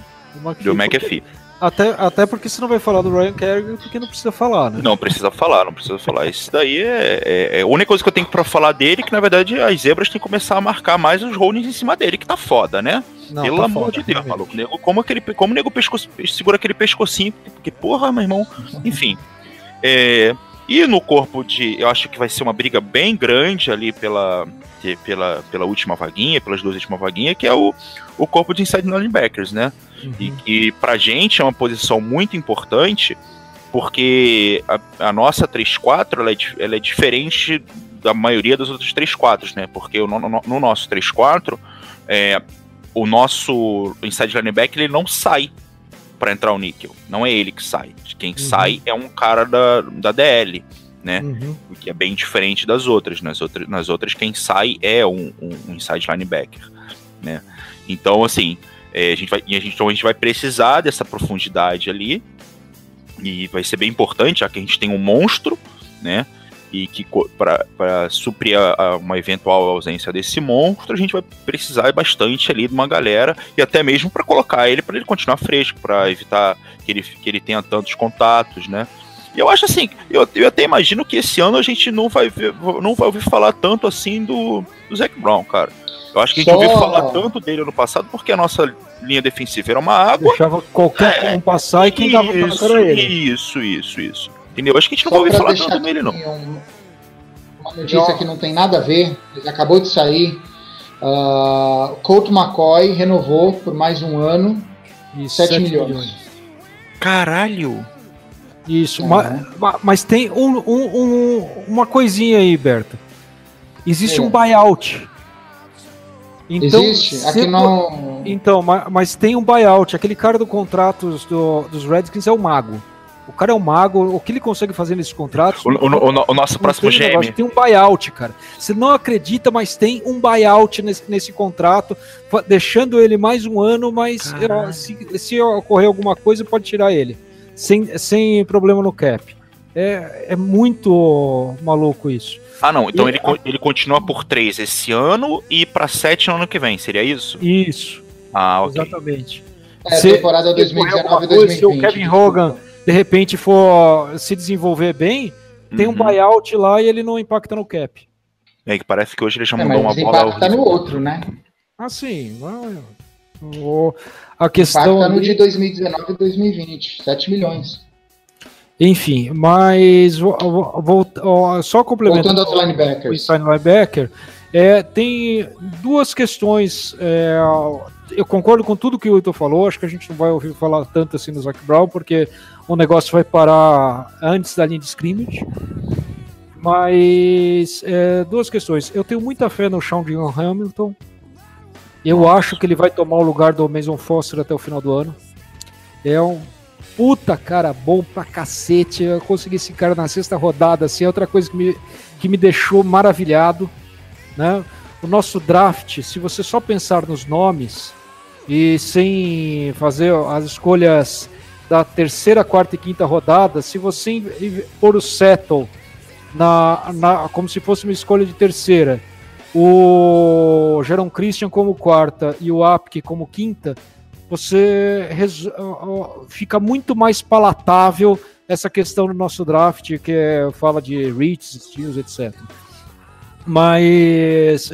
McPhee, do McAfee. Até, até porque você não vai falar do Ryan Kerrigan porque não precisa falar, né? Não precisa falar, não precisa falar. Isso daí é, é- é a única coisa que eu tenho pra falar dele, que na verdade as zebras têm que começar a marcar mais os holdings em cima dele, que tá foda, né? Não, Pelo tá amor foda, de Deus, realmente. maluco. Nego, como, aquele, como o nego pesco, segura aquele pescocinho, porque porra, meu irmão. Enfim. É, e no corpo de. Eu acho que vai ser uma briga bem grande ali pela, pela, pela última vaguinha, pelas duas últimas vaguinhas, que é o, o corpo de inside linebackers, né? E Uhum. que pra gente é uma posição muito importante, porque a, a nossa 3-4 ela é, ela é diferente da maioria das outras 3-4, né? Porque no, no- no nosso 3-4, é, o nosso inside linebacker ele não sai para entrar o níquel. Não é ele que sai. Quem sai é um cara da, da DL, né? Uhum. o que é bem diferente das outras. Nas outras, nas outras quem sai é um, um, um inside linebacker, né? Então, assim, é, a gente vai, a gente, então a gente vai precisar dessa profundidade ali e vai ser bem importante, já que a gente tem um monstro, né? E que para suprir a, a uma eventual ausência desse monstro, a gente vai precisar bastante ali de uma galera e até mesmo para colocar ele para ele continuar fresco, para evitar que ele, que ele tenha tantos contatos, né? E eu acho assim, eu, eu até imagino que esse ano a gente não vai, ver, não vai ouvir falar tanto assim do, do Zac Brown, cara. Eu acho que a gente Só- ouviu falar tanto dele ano passado porque a nossa linha defensiva era uma água. Deixava qualquer um passar e quem isso, era ele. isso, isso, isso. Entendeu? Acho que a gente não Só vai ouvir pra falar tanto dele, não. um- uma notícia que não tem nada a ver, mas acabou de sair. O Colt McCoy renovou por mais um ano, E 7 sete milhões. Caralho! Isso, Uhum. ma- ma- mas, tem um- um- um- uma coisinha aí, Berta. Existe É. um buyout. Então, Existe? Aqui não. Então, ma- mas tem um buyout. Aquele cara do contrato do- dos Redskins é o mago. O cara é um mago. O que ele consegue fazer nesses contratos? O, o- o- o nosso Não próximo tem um GM. negócio, Tem um buyout, cara. Você não acredita, mas tem um buyout nesse, nesse contrato, deixando ele mais um ano, mas Caralho. se, se ocorrer alguma coisa, pode tirar ele. Sem, sem problema no cap. É, é muito maluco isso. Ah, não. Então E- ele, co- ele continua por 3 esse ano e pra 7 no ano que vem. Seria isso? Isso, Ah, ok. exatamente. É, Se- temporada se ocorrer 2019 alguma e coisa, 2020. Se o Kevin Hogan, de repente, for se desenvolver bem, tem um Uhum. buyout lá e ele não impacta no cap. É que parece que hoje ele já É, uma bola. impacta no outro, né? Assim, não- o- a questão. Impacta no de 2019 e 2020. 7 milhões. Enfim, mas vo- vo- vol- ó, só complementando Voltando aos o linebackers. linebacker, é, tem duas questões é, eu concordo com tudo que o Hilton falou. Acho que a gente não vai ouvir falar tanto assim no Zac Brown, porque o negócio vai parar antes da linha de scrimmage. Mas é, duas questões. Eu tenho muita fé no Sean John Hamilton. Eu acho que ele vai tomar o lugar do Mason Foster até o final do ano. É um puta cara bom pra cacete. Eu consegui esse cara na sexta rodada, assim, é outra coisa que me, que me deixou maravilhado, né? O nosso draft, se você só pensar nos nomes e sem fazer as escolhas da terceira, quarta e quinta rodada, se você pôr o Settle na, na, como se fosse uma escolha de terceira, o Jerome Christian como quarta e o Apke como quinta, você fica muito mais palatável essa questão no nosso draft, que é, fala de reads, steals, etc. Mas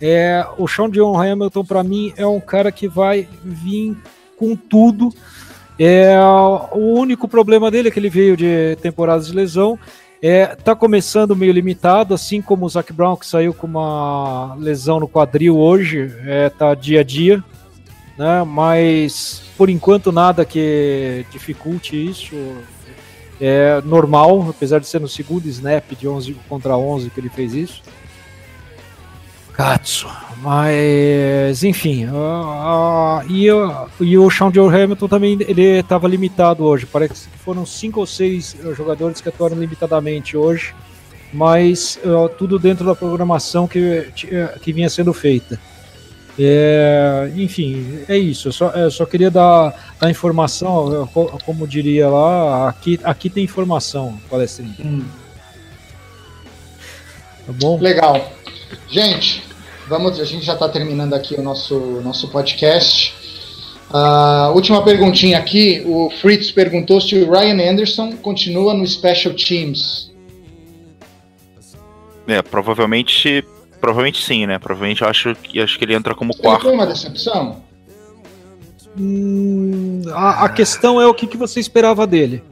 é, o Sean John Hamilton, para mim, é um cara que vai vir com tudo. É, o único problema dele é que ele veio de temporadas de lesão. É, tá começando meio limitado, assim como o Zac Brown, que saiu com uma lesão no quadril hoje, é, tá dia a dia né? Mas por enquanto nada que dificulte isso. É normal, apesar de ser no segundo snap de 11 contra 11 que ele fez isso. Katsu. Mas, enfim. Uh, uh, e, uh, e o Sean Joe Hamilton também ele estava limitado hoje. Parece que foram cinco ou seis jogadores que atuaram limitadamente hoje. Mas tudo dentro da programação que, que vinha sendo feita. É, enfim, é isso. Eu só, eu só queria dar a informação, como diria lá, aqui, aqui tem informação, palestrinha. Hum. Tá bom? Legal. Gente, vamos, a gente já está terminando aqui o nosso, nosso podcast. Uh, última perguntinha aqui. O Fritz perguntou se o Ryan Anderson continua no Special Teams. É, provavelmente Provavelmente sim, né? Provavelmente eu acho que, acho que ele entra como quarto. Foi uma decepção? Hum, a, a, questão é o que, que você esperava dele.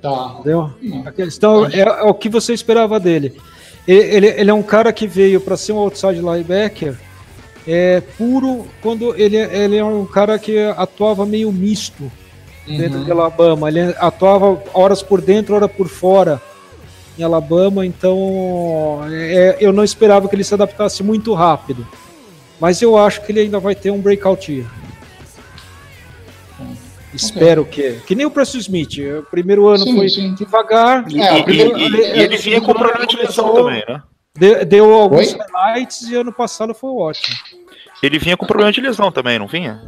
Tá. Entendeu? Hum. A questão é, é, o que você esperava dele. Ele, ele é um cara que veio para ser um outside linebacker é puro quando ele, ele é um cara que atuava meio misto uhum. dentro de Alabama. Ele atuava horas por dentro, horas por fora em Alabama, então é, eu não esperava que ele se adaptasse muito rápido. Mas eu acho que ele ainda vai ter um breakout year. Okay. Espero que. Que nem o Preston Smith. O primeiro ano sim, foi sim. devagar. E, é, e, primeiro, e, e ele vinha com problema de lesão também, né? Deu, deu alguns Oi? highlights e ano passado foi ótimo. Ele vinha com problema de lesão também, não vinha?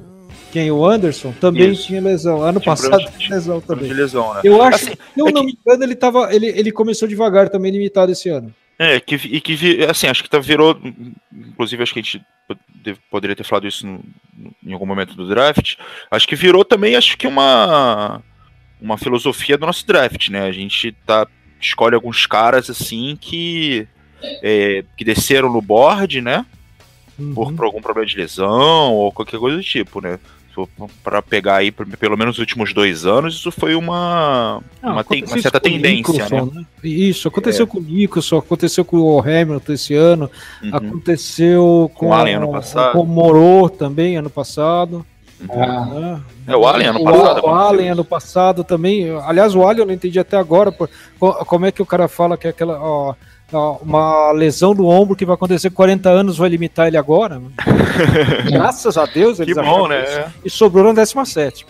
Quem? O Anderson? Também Isso. tinha lesão. Ano tinha passado tinha lesão também. De lesão, né? Eu acho, assim, se eu é não que... me engano, ele, tava, ele, ele começou devagar também, limitado esse ano. É, que, e que, assim, acho que tá, virou. Inclusive, acho que a gente poderia ter falado isso no, em algum momento do draft. Acho que virou também, acho que uma. Uma filosofia do nosso draft, né? A gente tá, escolhe alguns caras assim que. É, que desceram no board, né? Uhum. Por, por algum problema de lesão ou qualquer coisa do tipo, né? Para pegar aí pelo menos os últimos dois anos, isso foi uma, Não, uma, uma, certa tendência, né? né? Isso, aconteceu é. com o Nicholson, aconteceu com o Hamilton esse ano, uhum. aconteceu com, com, o Allen ano passado. com o Moro também ano passado. Uhum. Ah. É, o Allen ano passado. O, o Allen ano passado também. Aliás, o Allen eu não entendi até agora por, como é que o cara fala que é aquela. Ó, uma lesão do ombro que vai acontecer com 40 anos vai limitar ele agora. Graças a Deus eles que bom, né? E sobrou na 17.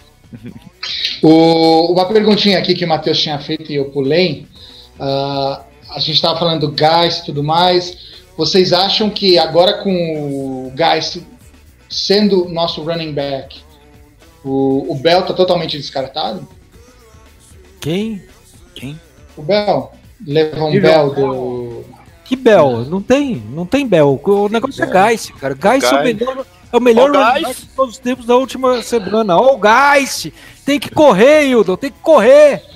O, uma perguntinha aqui que o Matheus tinha feito e eu pulei. Uh, a gente estava falando do gás e tudo mais. Vocês acham que agora com o gás sendo nosso running back, o, o Bell tá totalmente descartado? Quem? Quem? O Bell. Levão Bell do. Que Bell? Não tem, não tem Bell. O negócio é Geist, cara. Geist é o melhor, é o melhor de todos os tempos da última semana. Ó, oh, o Geist! Tem que correr, Hildon, tem que correr!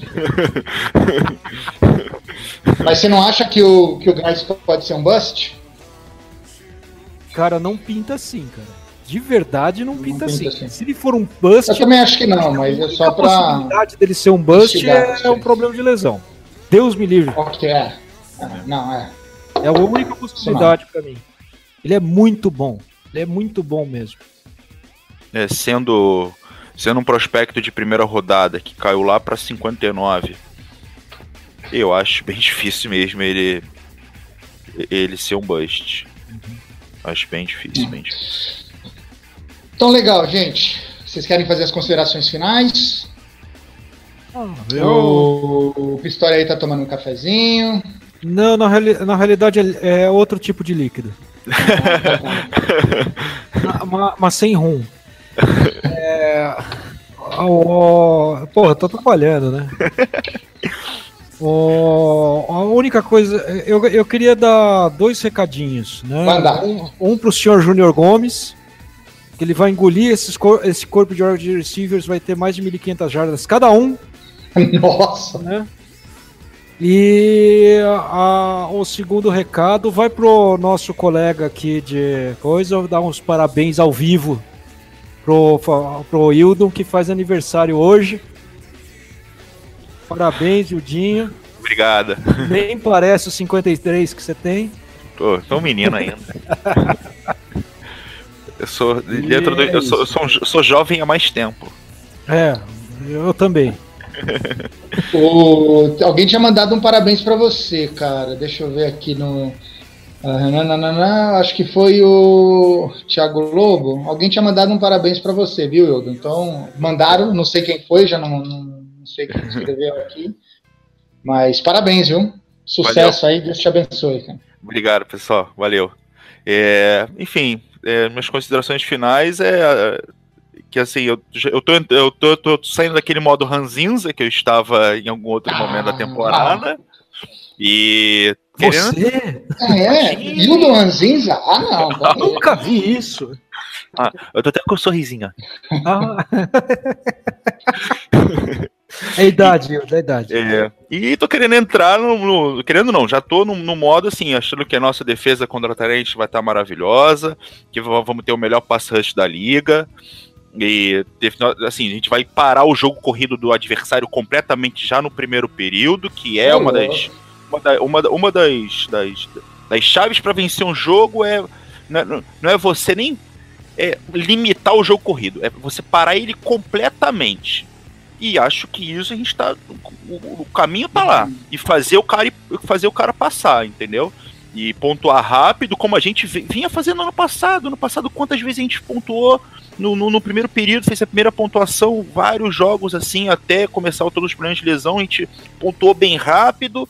Mas você não acha que o, que o Geist pode ser um bust? Cara, não pinta assim, cara. De verdade, não, não pinta, pinta assim. assim. Se ele for um bust. Eu também acho que não, mas é só pra. A possibilidade dele ser um bust é, é um problema de lesão. Deus me livre. Ok, é. Não, é. É a única possibilidade para mim. Ele é muito bom. Ele é muito bom mesmo. É, sendo, sendo um prospecto de primeira rodada que caiu lá para 59, eu acho bem difícil mesmo ele, ele ser um bust. Acho bem difícil, bem difícil. Então, legal, gente. Vocês querem fazer as considerações finais? Eu... O, o Pistori aí tá tomando um cafezinho. Não, na, reali- na realidade é é outro tipo de líquido. Ma- Mas sem rum. É... o- Porra, tô trabalhando, né? O- A única coisa, eu, eu queria dar dois recadinhos, né? Manda. Um, um pro senhor Júnior Gomes, que ele vai engolir esses cor- esse corpo de wide receivers, vai ter mais de 1.500 jardas cada um, Nossa. né? E a- o segundo recado vai pro nosso colega aqui de coisa, dar uns parabéns ao vivo pro, pro Hildon, que faz aniversário hoje. Parabéns, Hildinho. Obrigada. Nem parece o 53 que você tem. Tô, tô um menino ainda. Eu sou, dentro do, eu sou, eu sou, jo- sou jovem há mais tempo. É, eu também. O- alguém tinha mandado um parabéns pra você, cara. Deixa eu ver aqui no. Ah, acho que foi o Thiago Lobo. Alguém tinha mandado um parabéns pra você, viu, Hildo? Então, mandaram, não sei quem foi, já não, não, não sei quem escreveu aqui. Mas parabéns, viu? Sucesso aí, Deus te abençoe, cara. Obrigado, pessoal. Valeu. É, enfim, é, minhas considerações finais é, que assim, eu, eu, tô, eu tô, tô saindo daquele modo ranzinza que eu estava em algum outro momento da Ah, temporada. E querendo, Você? Ah, é? Hildo Ranzinza? Ah, não. tá aí. Nunca vi isso. eu tô até com um sorrisinho. ó. Ah. É a idade, Hildo, é a idade. É, e tô querendo entrar no, no- Querendo não, já tô no, no modo assim, achando que a nossa defesa contra o Tarente vai estar maravilhosa, que vamos ter o melhor pass rush da liga. E assim, a gente vai parar o jogo corrido do adversário completamente já no primeiro período, que é uma louco. das. Uma, da- uma, da- uma das, das, das chaves para vencer um jogo é. Não é- não é você nem é, limitar o jogo corrido, é você parar ele completamente. E acho que isso a gente tá. O, o caminho tá lá. E fazer o cara e fazer o cara passar, entendeu? E pontuar rápido, como a gente vi- vinha fazendo ano passado. Ano passado, quantas vezes a gente pontuou no, no, no primeiro período, fez a primeira pontuação, vários jogos assim, até começar todos os problemas de lesão, a gente pontuou bem rápido.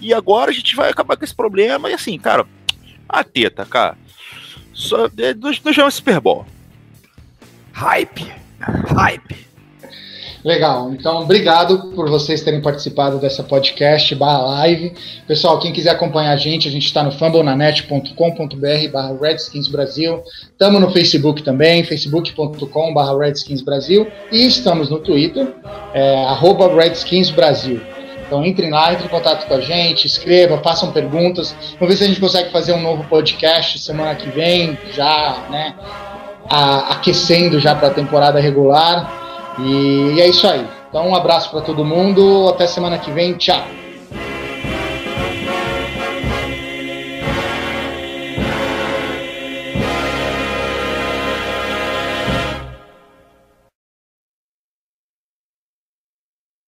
E agora a gente vai acabar com esse problema. E assim, cara, a teta, cara. Só, é, nós, nós Super Bowl. Hype! Hype! Legal, então obrigado por vocês terem participado dessa podcast barra live. Pessoal, quem quiser acompanhar a gente, a gente está no fumblenanet.com.br barra Redskins Brasil. Estamos no Facebook também, facebook.com barra Redskins Brasil. E estamos no Twitter, é, arroba Redskins Brasil. Então entrem lá, entrem em contato com a gente, escreva, façam perguntas. Vamos ver se a gente consegue fazer um novo podcast semana que vem, já, né, a- aquecendo já para a temporada regular. E é isso aí. Então, um abraço para todo mundo. Até semana que vem. Tchau.